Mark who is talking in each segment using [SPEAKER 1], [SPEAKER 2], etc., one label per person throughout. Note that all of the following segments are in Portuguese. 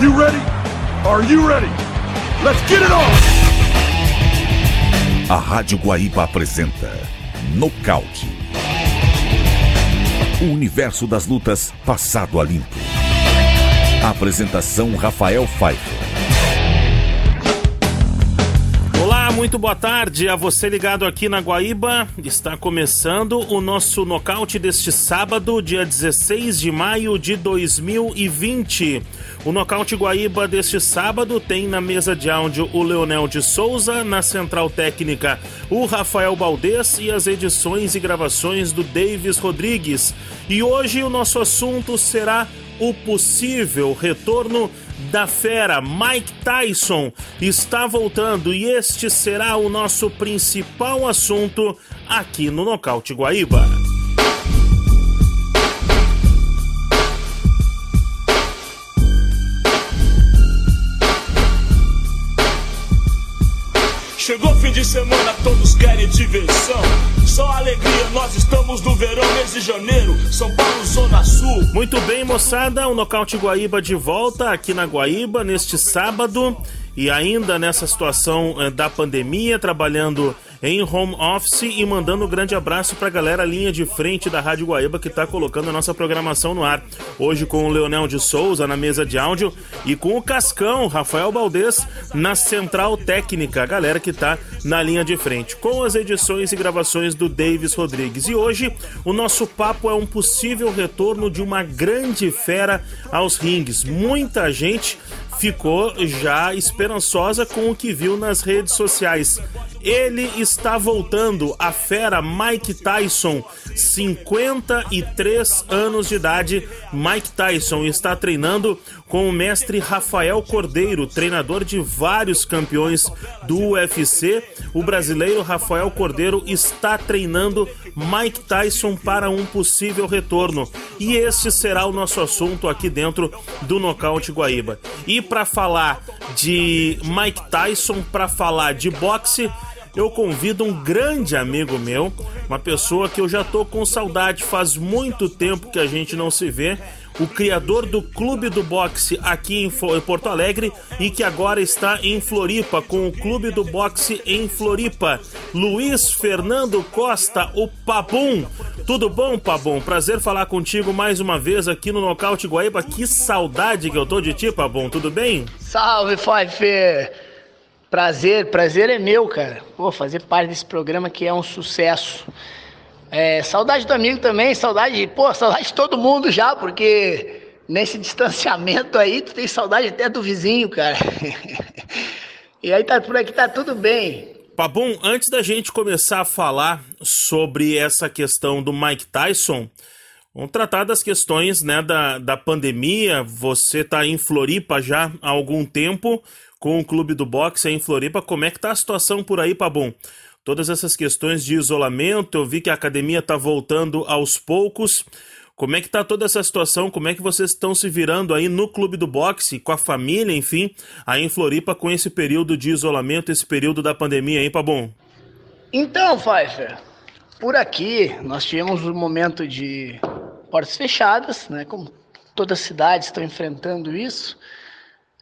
[SPEAKER 1] you ready? Are you ready? Let's get it on!
[SPEAKER 2] A Rádio Guaíba apresenta Nocaute. O universo das lutas passado a limpo. Apresentação Rafael Pfeiffer.
[SPEAKER 3] Muito boa tarde a você ligado aqui na Guaíba. Está começando o nosso nocaute deste sábado, dia 16 de maio de 2020. O nocaute Guaíba deste sábado tem na mesa de áudio o Leonel de Souza, na central técnica o Rafael Baldez e as edições e gravações do Davis Rodrigues. E hoje o nosso assunto será o possível retorno da fera Mike Tyson está voltando e este será o nosso principal assunto aqui no Nocaute Guaíba.
[SPEAKER 4] Fim de semana, todos querem diversão. Só alegria, nós estamos no verão, mês de janeiro, São Paulo, Zona Sul.
[SPEAKER 3] Muito bem, moçada, o Nocaute Guaíba de volta aqui na Guaíba neste sábado e ainda nessa situação eh, da pandemia, trabalhando em home office e mandando um grande abraço para a galera linha de frente da Rádio Guaíba que está colocando a nossa programação no ar. Hoje com o Leonel de Souza na mesa de áudio e com o Cascão, Rafael Baldez, na central técnica, a galera que está na linha de frente, com as edições e gravações do Davis Rodrigues. E hoje o nosso papo é um possível retorno de uma grande fera aos rings. Muita gente ficou já esperançosa com o que viu nas redes sociais. Ele está voltando, a fera Mike Tyson, 53 anos de idade. Mike Tyson está treinando com o mestre Rafael Cordeiro, treinador de vários campeões do UFC. O brasileiro Rafael Cordeiro está treinando Mike Tyson para um possível retorno. E este será o nosso assunto aqui dentro do Nocaute Guaíba. E para falar de Mike Tyson, para falar de boxe, eu convido um grande amigo meu, uma pessoa que eu já tô com saudade, faz muito tempo que a gente não se vê, o criador do Clube do Boxe aqui em Porto Alegre e que agora está em Floripa com o Clube do Boxe em Floripa. Luiz Fernando Costa, o Pabum. Tudo bom, Pabum? Prazer falar contigo mais uma vez aqui no Nocaute Guaíba. Que saudade que eu tô de ti, Pabum. Tudo bem?
[SPEAKER 5] Salve, Fife! Prazer, prazer é meu, cara. Vou fazer parte desse programa que é um sucesso. É, saudade do amigo também, saudade, pô, saudade de todo mundo já, porque nesse distanciamento aí, tu tem saudade até do vizinho, cara. e aí tá por aqui, tá tudo bem.
[SPEAKER 3] Pabum, antes da gente começar a falar sobre essa questão do Mike Tyson, vamos tratar das questões né, da, da pandemia. Você tá em Floripa já há algum tempo com o clube do boxe em Floripa. Como é que tá a situação por aí, Pabum? Todas essas questões de isolamento. Eu vi que a academia está voltando aos poucos. Como é que está toda essa situação? Como é que vocês estão se virando aí no clube do boxe, com a família, enfim, aí em Floripa com esse período de isolamento, esse período da pandemia, hein, Pabon?
[SPEAKER 5] Então, Pfeiffer, por aqui nós tivemos um momento de portas fechadas, né? Como todas as cidades estão enfrentando isso.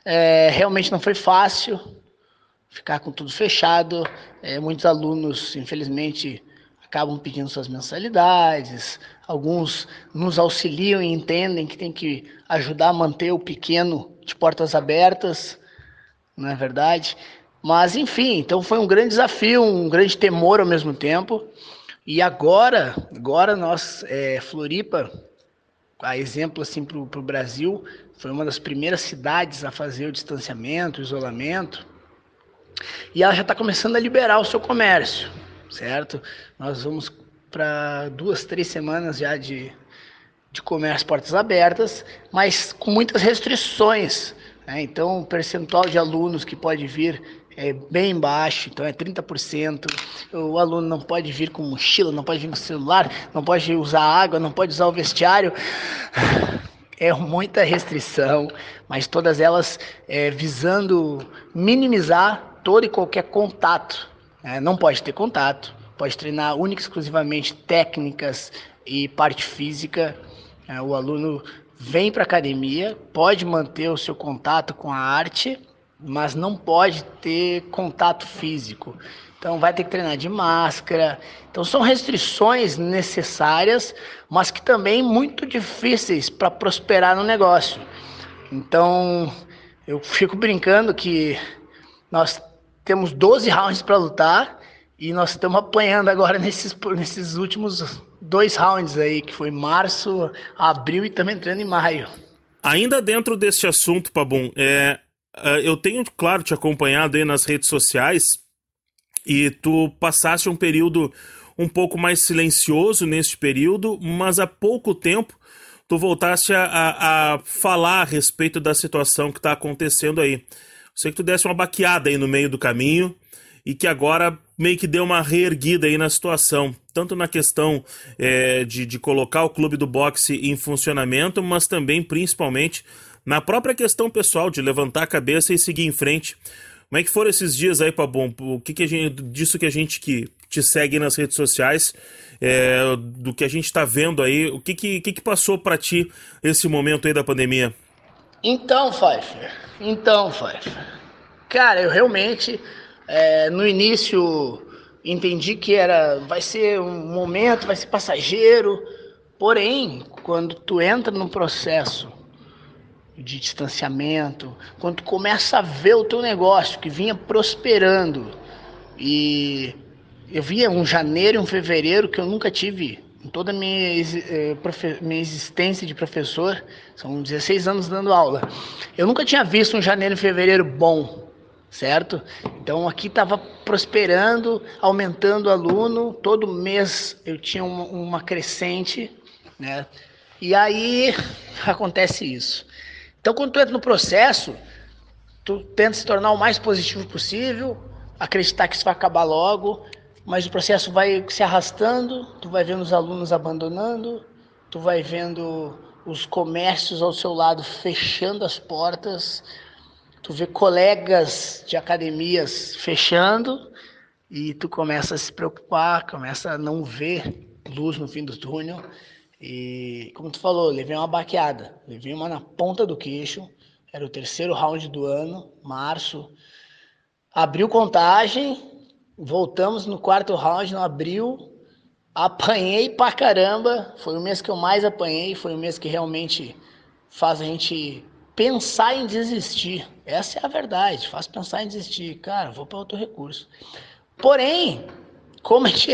[SPEAKER 5] É, realmente não foi fácil ficar com tudo fechado. É, muitos alunos, infelizmente, acabam pedindo suas mensalidades. Alguns nos auxiliam e entendem que tem que ajudar a manter o pequeno de portas abertas, não é verdade? Mas, enfim, então foi um grande desafio, um grande temor ao mesmo tempo. E agora, agora nós, é, Floripa, a exemplo assim para o Brasil, foi uma das primeiras cidades a fazer o distanciamento, o isolamento. E ela já está começando a liberar o seu comércio, certo? Nós vamos para duas, três semanas já de, de comércio portas abertas, mas com muitas restrições. Né? Então, o percentual de alunos que pode vir é bem baixo, então é 30%. O aluno não pode vir com mochila, não pode vir com celular, não pode usar água, não pode usar o vestiário. É muita restrição, mas todas elas é, visando minimizar todo e qualquer contato. Né? Não pode ter contato, pode treinar única e exclusivamente técnicas e parte física. É, o aluno vem para academia, pode manter o seu contato com a arte, mas não pode ter contato físico. Então vai ter que treinar de máscara. Então são restrições necessárias, mas que também muito difíceis para prosperar no negócio. Então eu fico brincando que nós temos 12 rounds para lutar e nós estamos apanhando agora nesses, nesses últimos dois rounds aí, que foi março, abril e também entrando em maio.
[SPEAKER 3] Ainda dentro deste assunto, Pabum, é, é, eu tenho, claro, te acompanhado aí nas redes sociais e tu passaste um período um pouco mais silencioso neste período, mas há pouco tempo tu voltaste a, a, a falar a respeito da situação que está acontecendo aí. Sei que tu desse uma baqueada aí no meio do caminho e que agora meio que deu uma reerguida aí na situação, tanto na questão é, de, de colocar o clube do boxe em funcionamento, mas também, principalmente, na própria questão pessoal de levantar a cabeça e seguir em frente. Como é que foram esses dias aí, Pabom? O que, que a gente, disso que a gente que te segue nas redes sociais, é, do que a gente está vendo aí, o que que, que, que passou para ti esse momento aí da pandemia?
[SPEAKER 5] Então, Pfeiffer, então, Pfeiffer, cara, eu realmente é, no início entendi que era, vai ser um momento, vai ser passageiro. Porém, quando tu entra num processo de distanciamento, quando tu começa a ver o teu negócio que vinha prosperando e eu via um janeiro e um fevereiro que eu nunca tive em toda a minha, eh, minha existência de professor, são 16 anos dando aula. Eu nunca tinha visto um janeiro e fevereiro bom certo? Então aqui estava prosperando, aumentando aluno, todo mês eu tinha uma, uma crescente, né? E aí acontece isso. Então quando tu entra no processo, tu tenta se tornar o mais positivo possível, acreditar que isso vai acabar logo, mas o processo vai se arrastando, tu vai vendo os alunos abandonando, tu vai vendo os comércios ao seu lado fechando as portas, tu vê colegas de academias fechando e tu começa a se preocupar, começa a não ver luz no fim do túnel. E como tu falou, levei uma baqueada, levei uma na ponta do queixo. Era o terceiro round do ano, março. Abriu contagem, voltamos no quarto round, não abriu. Apanhei pra caramba. Foi o mês que eu mais apanhei, foi o mês que realmente faz a gente pensar em desistir. Essa é a verdade. Faz pensar em desistir. Cara, vou para outro recurso. Porém, como a gente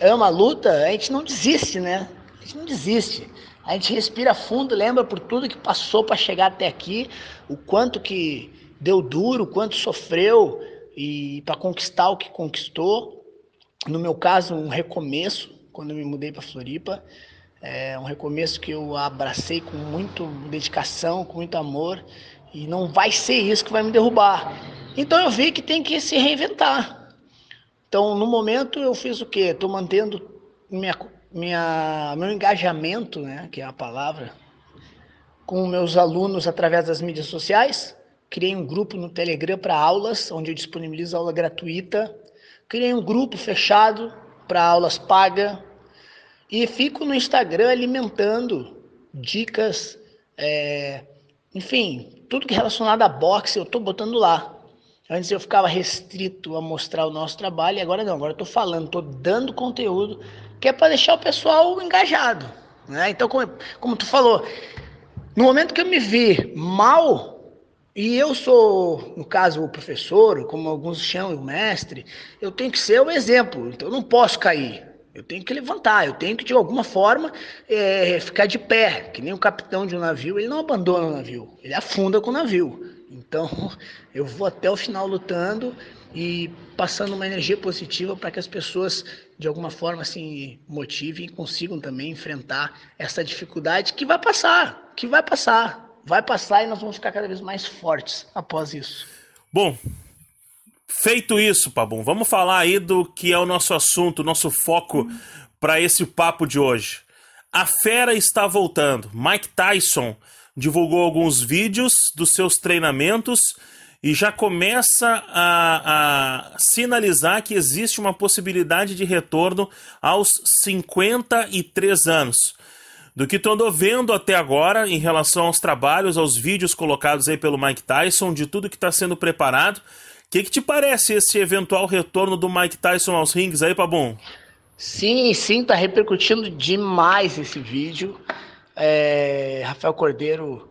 [SPEAKER 5] ama a luta, a gente não desiste, né? A gente não desiste. A gente respira fundo, lembra por tudo que passou para chegar até aqui, o quanto que deu duro, o quanto sofreu e para conquistar o que conquistou. No meu caso, um recomeço quando me mudei para Floripa. É um recomeço que eu abracei com muito dedicação, com muito amor, e não vai ser isso que vai me derrubar. Então eu vi que tem que se reinventar. Então, no momento eu fiz o quê? Estou mantendo minha, minha, meu engajamento, né, que é a palavra, com meus alunos através das mídias sociais. Criei um grupo no Telegram para aulas, onde eu disponibilizo aula gratuita. Criei um grupo fechado para aulas pagas e fico no Instagram alimentando dicas, é, enfim, tudo que é relacionado a boxe eu estou botando lá. Antes eu ficava restrito a mostrar o nosso trabalho, e agora não, agora eu estou falando, estou dando conteúdo que é para deixar o pessoal engajado. Né? Então, como, como tu falou, no momento que eu me vi mal, e eu sou, no caso, o professor, como alguns chamam, o mestre, eu tenho que ser o exemplo, então eu não posso cair. Eu tenho que levantar, eu tenho que de alguma forma é, ficar de pé, que nem o capitão de um navio, ele não abandona o navio, ele afunda com o navio. Então eu vou até o final lutando e passando uma energia positiva para que as pessoas de alguma forma se assim, motivem e consigam também enfrentar essa dificuldade que vai passar, que vai passar, vai passar e nós vamos ficar cada vez mais fortes após isso.
[SPEAKER 3] Bom, Feito isso, Pabum, vamos falar aí do que é o nosso assunto, nosso foco para esse papo de hoje. A fera está voltando. Mike Tyson divulgou alguns vídeos dos seus treinamentos e já começa a, a, sinalizar que existe uma possibilidade de retorno aos 53 anos. Do que tu andou vendo até agora em relação aos trabalhos, aos vídeos colocados aí pelo Mike Tyson, de tudo que está sendo preparado. O que, que te parece esse eventual retorno do Mike Tyson aos rings aí, Pabon?
[SPEAKER 5] Sim, sim, tá repercutindo demais esse vídeo. É, Rafael Cordeiro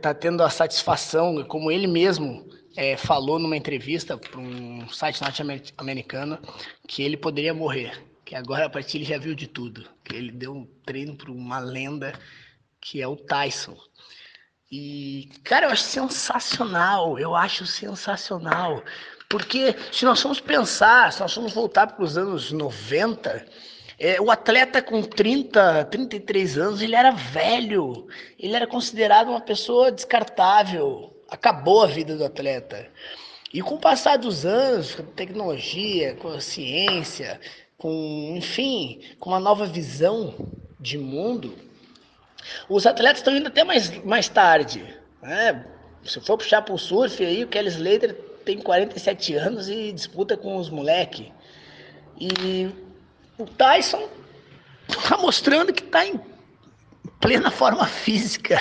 [SPEAKER 5] tá tendo a satisfação, como ele mesmo é, falou numa entrevista para um site norte-americano, que ele poderia morrer que agora a partir ele já viu de tudo, que ele deu um treino para uma lenda que é o Tyson. E, cara, eu acho sensacional, eu acho sensacional. Porque se nós formos pensar, se nós formos voltar para os anos 90, é, o atleta com 30, 33 anos, ele era velho, ele era considerado uma pessoa descartável, acabou a vida do atleta. E com o passar dos anos, com tecnologia, com a ciência, com, enfim, com uma nova visão de mundo, os atletas estão indo até mais, mais tarde. Né? Se for puxar para o surf, aí, o Kelly Slater tem 47 anos e disputa com os moleque. E o Tyson está mostrando que está em plena forma física,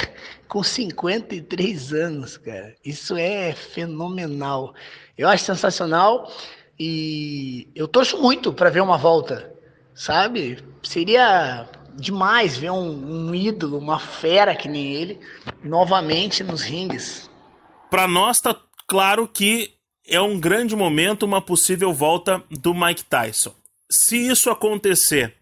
[SPEAKER 5] com 53 anos, cara. Isso é fenomenal. Eu acho sensacional. E eu torço muito para ver uma volta, sabe? Seria demais ver um, um, ídolo, uma fera que nem ele, novamente nos ringues.
[SPEAKER 3] Para nós tá claro que é um grande momento, uma possível volta do Mike Tyson. Se isso acontecer,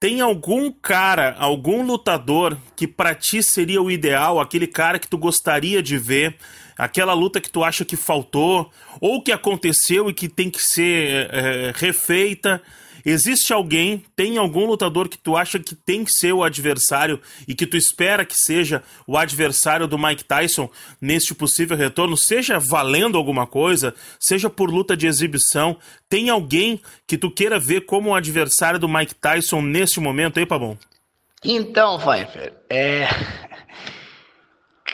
[SPEAKER 3] tem algum cara, algum lutador que para ti seria o ideal, aquele cara que tu gostaria de ver aquela luta que tu acha que faltou, ou que aconteceu e que tem que ser é, refeita. Existe alguém, tem algum lutador que tu acha que tem que ser o adversário e que tu espera que seja o adversário do Mike Tyson neste possível retorno, seja valendo alguma coisa, seja por luta de exibição, tem alguém que tu queira ver como o adversário do Mike Tyson neste momento aí, Pabon?
[SPEAKER 5] Então, Pfeiffer, é...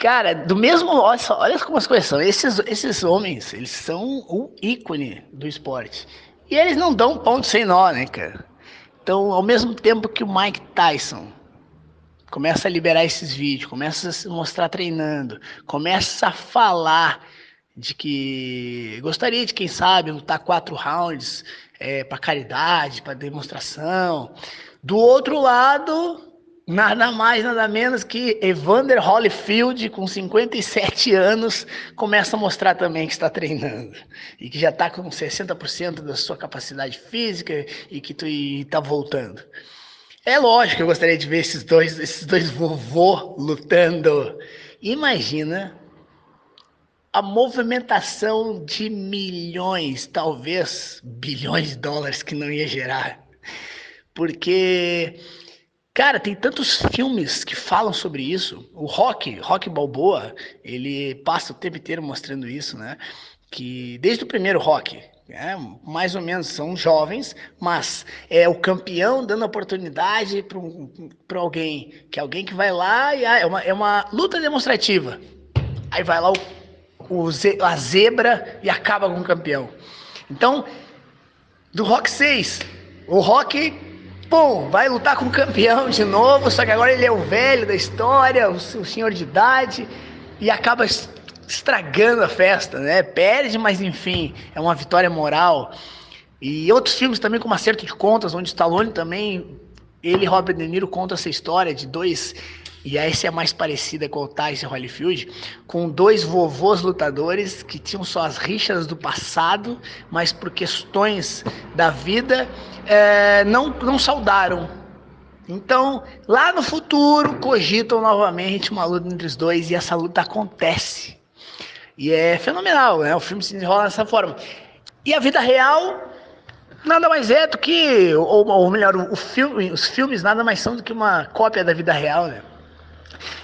[SPEAKER 5] Cara, do mesmo. Olha, só, olha como as coisas são. Esses, esses homens, eles são o ícone do esporte. E eles não dão ponto sem nó, né, cara? Então, ao mesmo tempo que o Mike Tyson começa a liberar esses vídeos, começa a se mostrar treinando, começa a falar de que gostaria de, quem sabe, lutar quatro rounds é, para caridade, para demonstração. Do outro lado, Nada mais, nada menos que Evander Holyfield, com 57 anos, começa a mostrar também que está treinando. E que já está com 60% da sua capacidade física e que está voltando. É lógico que eu gostaria de ver esses dois, esses dois vovô lutando. Imagina a movimentação de milhões, talvez bilhões de dólares que não ia gerar. Porque Cara, tem tantos filmes que falam sobre isso. O Rock, Rock Balboa, ele passa o tempo inteiro mostrando isso, né? Que desde o primeiro Rock, é, mais ou menos são jovens, mas é o campeão dando oportunidade para um, alguém, que é alguém que vai lá e ah, é uma, é uma luta demonstrativa. Aí vai lá o, o a zebra e acaba com o campeão. Então, do Rock 6, o Rock Pum, vai lutar com o campeão de novo, só que agora ele é o velho da história, o, o senhor de idade, e acaba estragando a festa, né? Perde, mas enfim, é uma vitória moral. E outros filmes também como Acerto de Contas, onde Stallone também, ele e Robert De Niro contam essa história de dois e essa é mais parecida com o Tyson Holyfield, com dois vovôs lutadores que tinham suas rixas do passado, mas por questões da vida é, não, não saudaram. Então, lá no futuro, cogitam novamente uma luta entre os dois e essa luta acontece. E é fenomenal, né? O filme se desenrola dessa forma. E a vida real nada mais é do que, ou, ou melhor, filme, os filmes nada mais são do que uma cópia da vida real, né?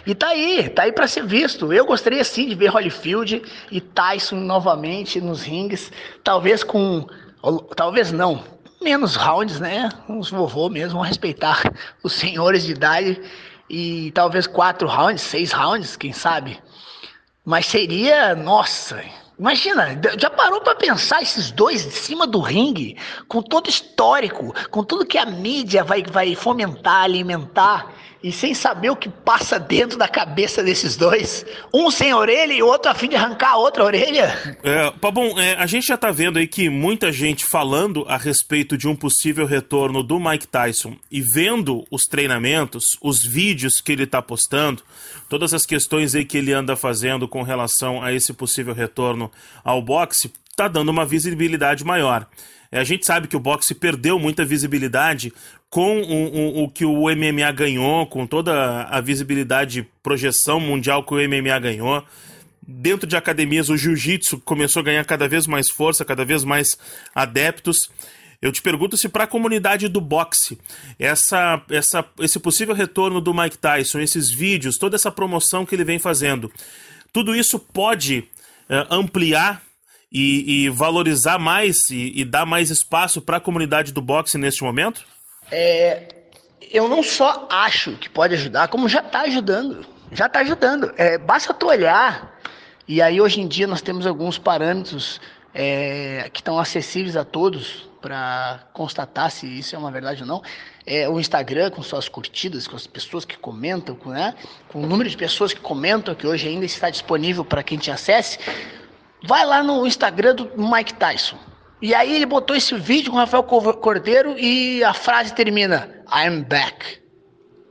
[SPEAKER 5] E tá aí, tá aí para ser visto. Eu gostaria sim de ver Holyfield e Tyson novamente nos rings, talvez com, talvez não, menos rounds, né? Uns vovô mesmo vão respeitar os senhores de idade e talvez quatro rounds, seis rounds, quem sabe. Mas seria, nossa, Imagina, já parou para pensar esses dois em cima do ringue, com todo histórico, com tudo que a mídia vai, vai fomentar, alimentar, e sem saber o que passa dentro da cabeça desses dois. Um sem orelha e outro a fim de arrancar a outra orelha.
[SPEAKER 3] É, bom, é, a gente já tá vendo aí que muita gente falando a respeito de um possível retorno do Mike Tyson e vendo os treinamentos, os vídeos que ele tá postando, todas as questões aí que ele anda fazendo com relação a esse possível retorno ao boxe, tá dando uma visibilidade maior. É, a gente sabe que o boxe perdeu muita visibilidade com o, o, o, que o MMA ganhou, com toda a visibilidade, projeção mundial que o MMA ganhou. Dentro de academias, o jiu-jitsu começou a ganhar cada vez mais força, cada vez mais adeptos. Eu te pergunto se para a comunidade do boxe, essa, essa, esse possível retorno do Mike Tyson, esses vídeos, toda essa promoção que ele vem fazendo, tudo isso pode é, ampliar e, e valorizar mais e, e, dar mais espaço para a comunidade do boxe neste momento?
[SPEAKER 5] É, eu não só acho que pode ajudar, como já está ajudando. Já está ajudando. É, basta tu olhar, e aí hoje em dia nós temos alguns parâmetros é, que estão acessíveis a todos para constatar se isso é uma verdade ou não. É, o Instagram com suas curtidas, com as pessoas que comentam, né? com o número de pessoas que comentam, que hoje ainda está disponível para quem te acesse. Vai lá no Instagram do Mike Tyson. E aí ele botou esse vídeo com o Rafael Cordeiro e a frase termina: I'm back.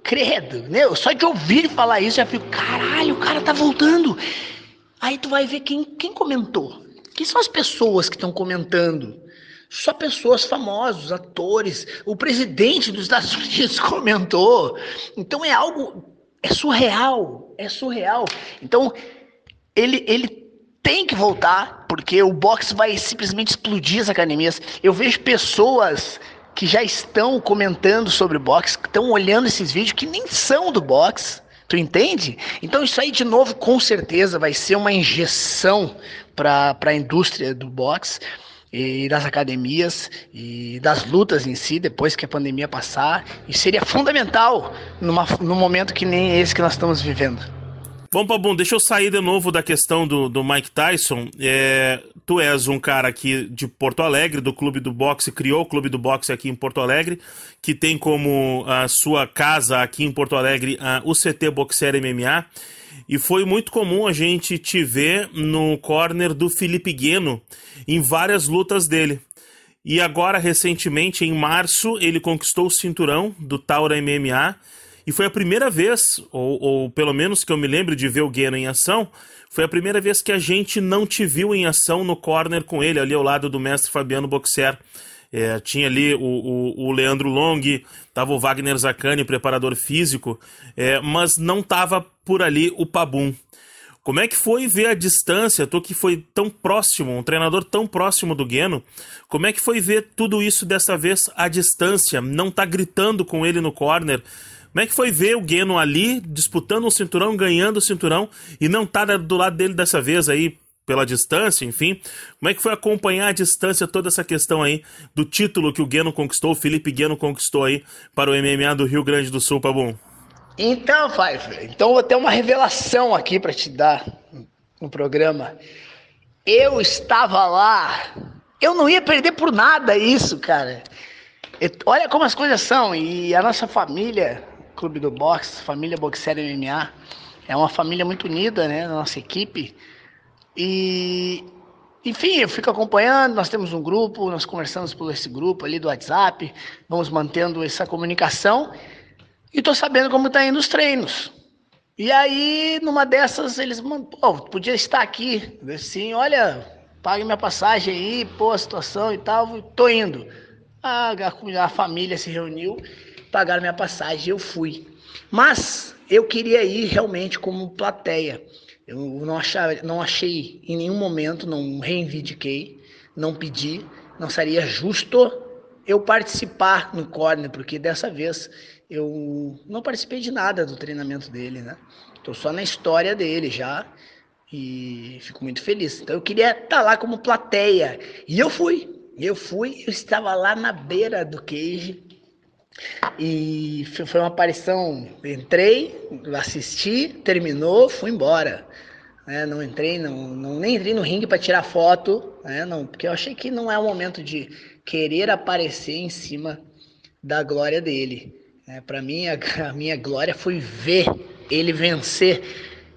[SPEAKER 5] Credo, né? Só de ouvir falar isso, eu já fico, caralho, o cara tá voltando. Aí tu vai ver quem, quem comentou. Quem são as pessoas que estão comentando? Só pessoas famosas, atores. O presidente dos Estados Unidos comentou. Então é algo. É surreal. É surreal. Então, ele, ele tem que voltar, porque o boxe vai simplesmente explodir as academias. Eu vejo pessoas que já estão comentando sobre boxe, que estão olhando esses vídeos que nem são do boxe. Tu entende? Então isso aí de novo com certeza vai ser uma injeção para a indústria do boxe e das academias e das lutas em si depois que a pandemia passar e seria fundamental numa, num momento que nem esse que nós estamos vivendo.
[SPEAKER 3] Bom, Pabum, deixa eu sair de novo da questão do, do Mike Tyson. É, tu és um cara aqui de Porto Alegre, do Clube do Boxe, criou o Clube do Boxe aqui em Porto Alegre, que tem como a sua casa aqui em Porto Alegre a UCT Boxer MMA. E foi muito comum a gente te ver no corner do Felipe Gueno em várias lutas dele. E agora, recentemente, em março, ele conquistou o cinturão do Taura MMA e foi a primeira vez, ou, ou pelo menos que eu me lembro de ver o Gueno em ação, foi a primeira vez que a gente não te viu em ação no corner com ele, ali ao lado do mestre Fabiano Boxer. É, tinha ali o, o, o, Leandro Long, tava o Wagner Zacani, preparador físico, é, mas não tava por ali o Pabum. Como é que foi ver a distância, tu que foi tão próximo, um treinador tão próximo do Gueno, como é que foi ver tudo isso dessa vez à distância, não tá gritando com ele no corner, como é que foi ver o Gueno ali disputando um cinturão, ganhando o cinturão e não tá do lado dele dessa vez aí pela distância, enfim. Como é que foi acompanhar a distância toda essa questão aí do título que o Gueno conquistou, o Felipe Gueno conquistou aí para o MMA do Rio Grande do Sul, Pabum?
[SPEAKER 5] Então, Pfeiffer, então vou ter uma revelação aqui para te dar no programa. Eu estava lá, eu não ia perder por nada isso, cara. Olha como as coisas são e a nossa família Clube do Boxe, família Boxer MMA. É uma família muito unida, né? Nossa equipe. E, enfim, eu fico acompanhando. Nós temos um grupo, nós conversamos por esse grupo ali do WhatsApp, vamos mantendo essa comunicação. E tô sabendo como tá indo os treinos. E aí, numa dessas, eles pô, podia estar aqui. Assim, olha, pague minha passagem aí, pô, a situação e tal, tô indo. A, a, a família se reuniu pagaram minha passagem, eu fui. Mas eu queria ir realmente como plateia. Eu não, achava, não achei em nenhum momento, não reivindiquei, não pedi, não seria justo eu participar no corner, porque dessa vez eu não participei de nada do treinamento dele, né? Estou só na história dele já e fico muito feliz. Então eu queria estar tá lá como plateia e eu fui. Eu fui, eu estava lá na beira do cage e foi uma aparição. Entrei, assisti, terminou, fui embora. né? Não entrei, não, não nem entrei no ringue para tirar foto, né? Não, porque eu achei que não é o momento de querer aparecer em cima da glória dele. Né? Para mim, a, a minha glória foi ver ele vencer.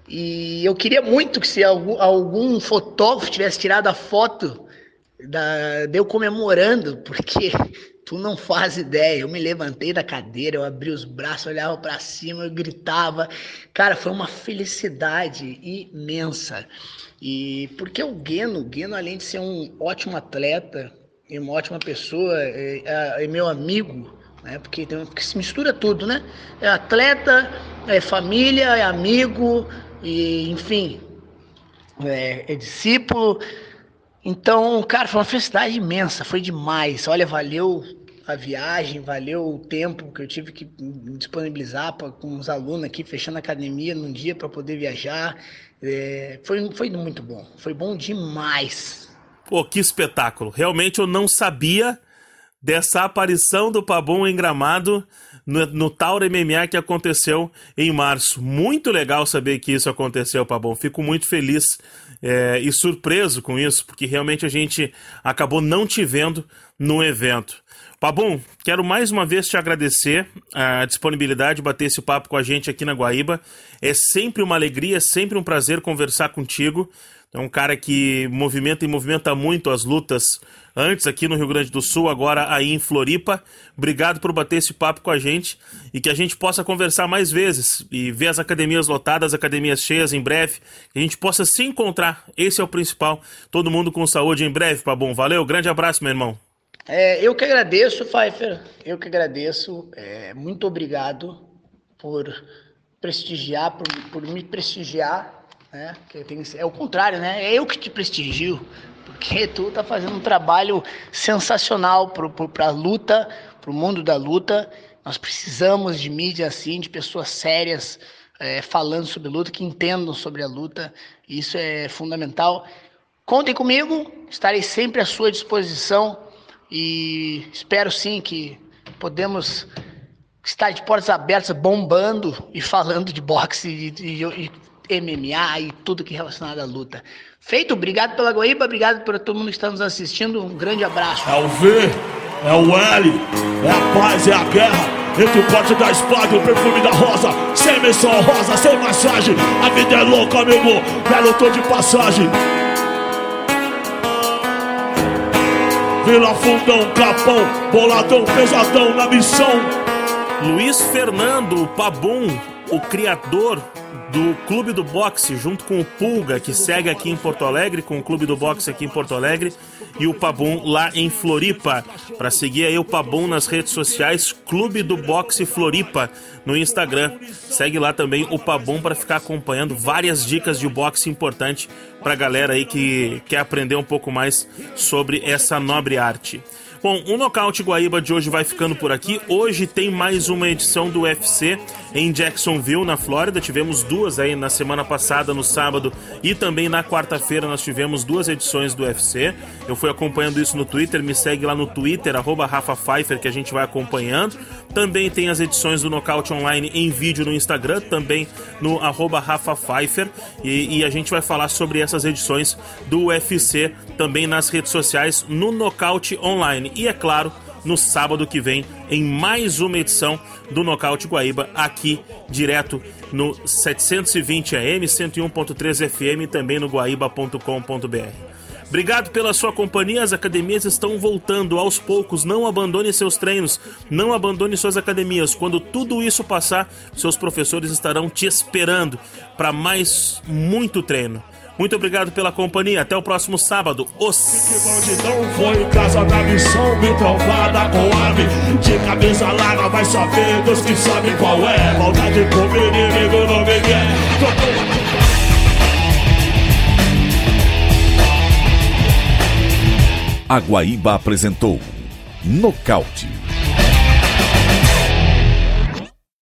[SPEAKER 5] E eu queria muito que se algum, algum fotógrafo tivesse tirado a foto da, de eu comemorando, porque tu não faz ideia. Eu me levantei da cadeira, eu abri os braços, olhava para cima, eu gritava. Cara, foi uma felicidade imensa. E porque o Gueno, o Gueno, além de ser um ótimo atleta e uma ótima pessoa, é, é, é meu amigo, né? Porque, tem, porque se mistura tudo, né? É atleta, é família, é amigo, e enfim, é, é discípulo. Então, cara, foi uma felicidade imensa, foi demais. Olha, valeu a viagem, valeu o tempo que eu tive que disponibilizar pra, com os alunos aqui, fechando a academia num dia para poder viajar. É, foi, foi muito bom, foi bom demais.
[SPEAKER 3] Pô, que espetáculo! Realmente eu não sabia dessa aparição do Pabon em Gramado no, no Tauro MMA que aconteceu em março. Muito legal saber que isso aconteceu, Pabon. Fico muito feliz é, e surpreso com isso, porque realmente a gente acabou não te vendo no evento. Pabon, quero mais uma vez te agradecer a disponibilidade de bater esse papo com a gente aqui na Guaíba. É sempre uma alegria, é sempre um prazer conversar contigo. É um cara que movimenta e movimenta muito as lutas antes aqui no Rio Grande do Sul, agora aí em Floripa. Obrigado por bater esse papo com a gente e que a gente possa conversar mais vezes e ver as academias lotadas, academias cheias em breve, que a gente possa se encontrar. Esse é o principal. Todo mundo com saúde em breve, Pabon. Valeu, grande abraço, meu irmão.
[SPEAKER 5] É, eu que agradeço, Pfeiffer. Eu que agradeço. É, muito obrigado por prestigiar, por, por me prestigiar né? Que tem, é o contrário, né? É eu que te prestigio, porque tu tá fazendo um trabalho sensacional para a luta, para o mundo da luta. Nós precisamos de mídia assim, de pessoas sérias é, falando sobre luta, que entendam sobre a luta. Isso é fundamental. Contem comigo, estarei sempre à sua disposição e espero sim que podemos estar de portas abertas, bombando e falando de boxe e, e, e MMA e tudo que é relacionado à luta. Feito, obrigado pela Guaíba, obrigado por todo mundo que está nos assistindo. Um grande abraço.
[SPEAKER 4] É o V, é o L, é a paz, é a guerra. Entre o corte da espada e o perfume da rosa Sem menção rosa, sem massagem A vida é louca, amigo, velho, tô de passagem Vila Fundão, Capão, Boladão, Pesadão na missão
[SPEAKER 3] Luiz Fernando Pabum, o criador do Clube do Boxe, junto com o Pulga, que segue aqui em Porto Alegre, com o Clube do Boxe aqui em Porto Alegre, e o Pabum lá em Floripa. Para seguir aí o Pabum nas redes sociais, Clube do Boxe Floripa no Instagram. Segue lá também o Pabum para ficar acompanhando várias dicas de boxe importante para galera aí que quer aprender um pouco mais sobre essa nobre arte. Bom, o Nocaute Guaíba de hoje vai ficando por aqui. Hoje tem mais uma edição do UFC em Jacksonville, na Flórida. Tivemos duas aí na semana passada, no sábado, e também na quarta-feira nós tivemos duas edições do UFC. Eu fui acompanhando isso no Twitter, me segue lá no Twitter, arroba Rafa Pfeiffer, que a gente vai acompanhando. Também tem as edições do Nocaute Online em vídeo no Instagram, também no arroba Rafa Pfeiffer. E, e a gente vai falar sobre essas edições do UFC também nas redes sociais no Nocaute Online. E é claro, no sábado que vem, em mais uma edição do Nocaute Guaíba, aqui direto no 720 AM, 101.3 FM e também no guaíba.com.br. Obrigado pela sua companhia. As academias estão voltando aos poucos. Não abandone seus treinos, não abandone suas academias. Quando tudo isso passar, seus professores estarão te esperando para mais muito treino. Muito obrigado pela companhia. Até o próximo sábado. Os.
[SPEAKER 4] não foi casa da missão, me trombada com ave. De cabeça larga, vai saber Deus que sabe qual é. Maldade com inimigo não me quer.
[SPEAKER 2] A Guaíba apresentou Nocaute